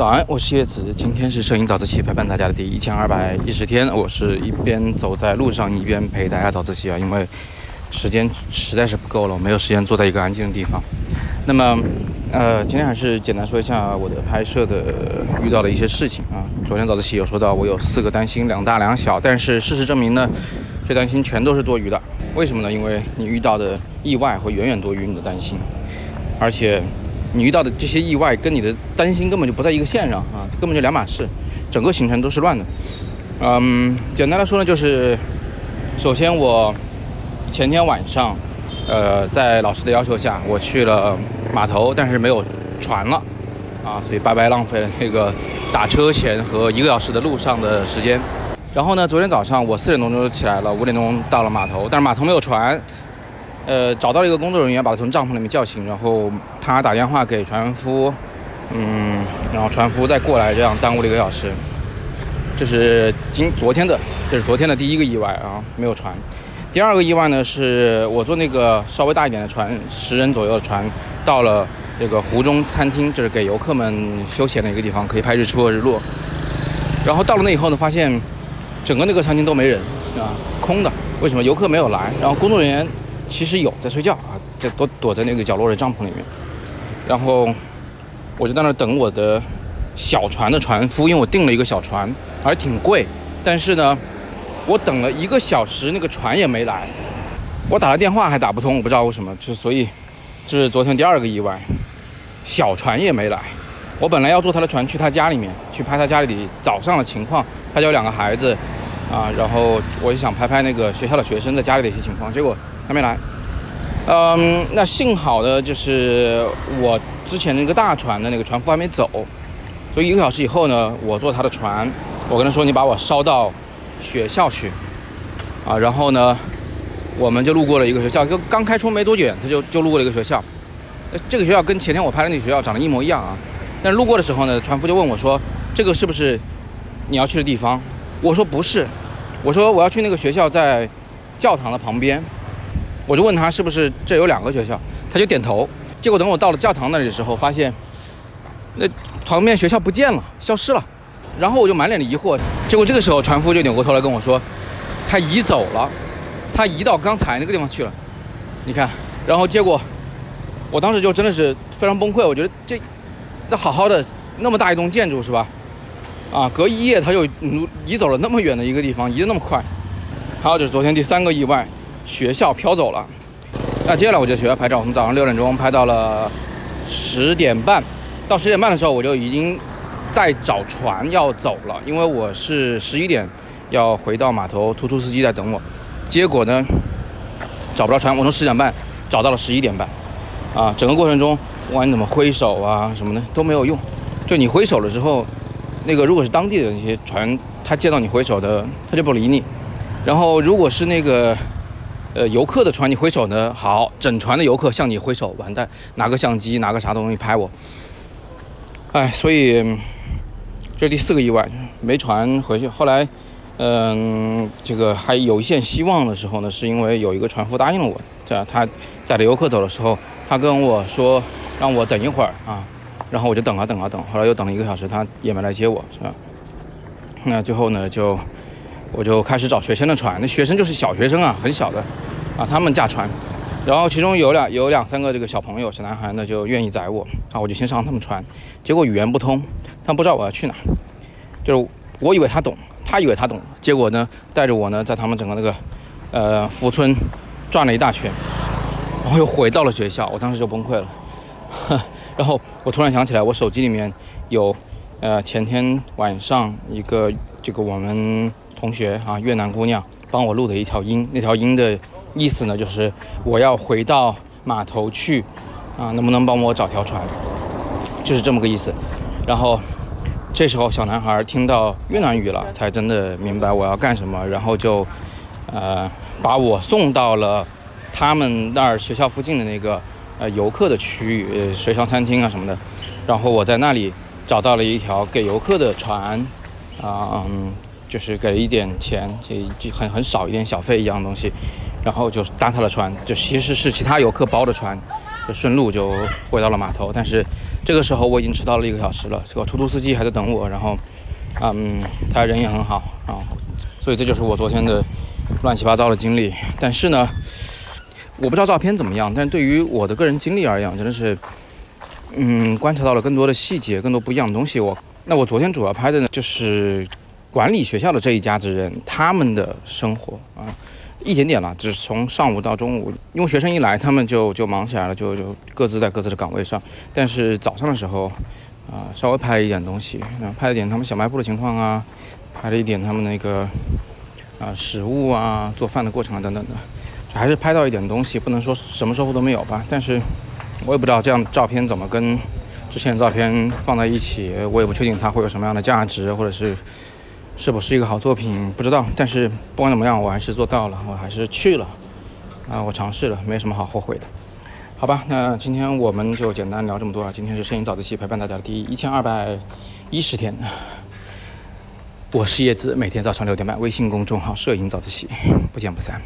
早安，我是叶子，今天是摄影早自习陪伴大家的第一千二百一十天。我是一边走在路上，一边陪大家早自习啊，因为时间实在是不够了，我没有时间坐在一个安静的地方。那么，呃，今天还是简单说一下我的拍摄的遇到的一些事情啊。昨天早自习有说到我有四个担心，两大两小，但是事实证明呢，这担心全都是多余的。为什么呢？因为你遇到的意外会远远多于你的担心，而且。你遇到的这些意外跟你的担心根本就不在一个线上啊，根本就两码事，整个行程都是乱的。嗯，简单来说呢，就是首先我前天晚上，呃，在老师的要求下，我去了码头，但是没有船了啊，所以白白浪费了那个打车钱和一个小时的路上的时间。然后呢，昨天早上我四点多钟就起来了，五点钟到了码头，但是码头没有船。呃，找到了一个工作人员，把他从帐篷里面叫醒，然后他打电话给船夫，嗯，然后船夫再过来，这样耽误了一个小时。这是今昨天的，这是昨天的第一个意外啊，没有船。第二个意外呢，是我坐那个稍微大一点的船，十人左右的船，到了这个湖中餐厅，就是给游客们休闲的一个地方，可以拍日出和日落。然后到了那以后呢，发现整个那个餐厅都没人啊，空的。为什么游客没有来？然后工作人员。其实有在睡觉啊，在躲躲在那个角落的帐篷里面，然后我就在那等我的小船的船夫，因为我订了一个小船，而挺贵，但是呢，我等了一个小时，那个船也没来，我打了电话还打不通，我不知道为什么，就所以这是昨天第二个意外，小船也没来，我本来要坐他的船去他家里面去拍他家里的早上的情况，他家有两个孩子啊，然后我就想拍拍那个学校的学生在家里的一些情况，结果。还没来，嗯，那幸好的就是我之前那个大船的那个船夫还没走，所以一个小时以后呢，我坐他的船，我跟他说你把我捎到学校去，啊，然后呢，我们就路过了一个学校，就刚开出没多远，他就就路过了一个学校，这个学校跟前天我拍的那个学校长得一模一样啊，但是路过的时候呢，船夫就问我说，这个是不是你要去的地方？我说不是，我说我要去那个学校在教堂的旁边。我就问他是不是这有两个学校，他就点头。结果等我到了教堂那里的时候，发现那旁边学校不见了，消失了。然后我就满脸的疑惑。结果这个时候船夫就扭过头来跟我说，他移走了，他移到刚才那个地方去了。你看，然后结果我当时就真的是非常崩溃。我觉得这那好好的那么大一栋建筑是吧？啊，隔一夜他就移走了那么远的一个地方，移得那么快。还有就是昨天第三个意外。学校飘走了，那接下来我就学校拍照，从早上六点钟拍到了十点半，到十点半的时候我就已经在找船要走了，因为我是十一点要回到码头，突突司机在等我，结果呢找不到船，我从十点半。找到了十一点半，啊，整个过程中不管你怎么挥手啊什么的都没有用，就你挥手了之后，那个如果是当地的那些船，他见到你挥手的，他就不理你，然后如果是那个。呃，游客的船，你挥手呢？好，整船的游客向你挥手，完蛋，拿个相机，拿个啥东西拍我。哎，所以这是第四个意外，没船回去。后来，嗯，这个还有一线希望的时候呢，是因为有一个船夫答应了我，在他载着游客走的时候，他跟我说让我等一会儿啊，然后我就等啊等啊等，后来又等了一个小时，他也没来接我，是吧？那最后呢，就。我就开始找学生的船，那学生就是小学生啊，很小的，啊，他们驾船，然后其中有两有两三个这个小朋友，小男孩呢就愿意载我，啊，我就先上他们船，结果语言不通，他不知道我要去哪，就是我以为他懂，他以为他懂，结果呢带着我呢在他们整个那个，呃，福村转了一大圈，然后又回到了学校，我当时就崩溃了，然后我突然想起来，我手机里面有，呃，前天晚上一个这个我们。同学啊，越南姑娘帮我录的一条音，那条音的意思呢，就是我要回到码头去，啊，能不能帮我找条船？就是这么个意思。然后这时候小男孩听到越南语了，才真的明白我要干什么，然后就呃把我送到了他们那儿学校附近的那个呃游客的区域，呃水上餐厅啊什么的。然后我在那里找到了一条给游客的船，啊。就是给了一点钱，就就很很少一点小费一样东西，然后就搭他的船，就其实是其他游客包的船，就顺路就回到了码头。但是这个时候我已经迟到了一个小时了，这个出租司机还在等我，然后，嗯，他人也很好啊，所以这就是我昨天的乱七八糟的经历。但是呢，我不知道照片怎么样，但对于我的个人经历而言，真的是，嗯，观察到了更多的细节，更多不一样的东西。我那我昨天主要拍的呢，就是管理学校的这一家子人他们的生活啊。一点点了，只从上午到中午，因为学生一来，他们就就忙起来了，就就各自在各自的岗位上。但是早上的时候，啊，稍微拍一点东西，啊，拍了点他们小卖部的情况啊，拍了一点他们那个啊食物啊做饭的过程啊等等的，还是拍到一点东西，不能说什么收获都没有吧。但是我也不知道这样照片怎么跟之前照片放在一起，我也不确定它会有什么样的价值，或者是。是否是一个好作品不知道，但是不管怎么样，我还是做到了，我还是去了，啊，我尝试了，没什么好后悔的，好吧？那今天我们就简单聊这么多啊。今天是摄影早自习陪伴大家的第一千二百一十天，我是叶子，每天早上六点半，微信公众号摄影早自习，不见不散。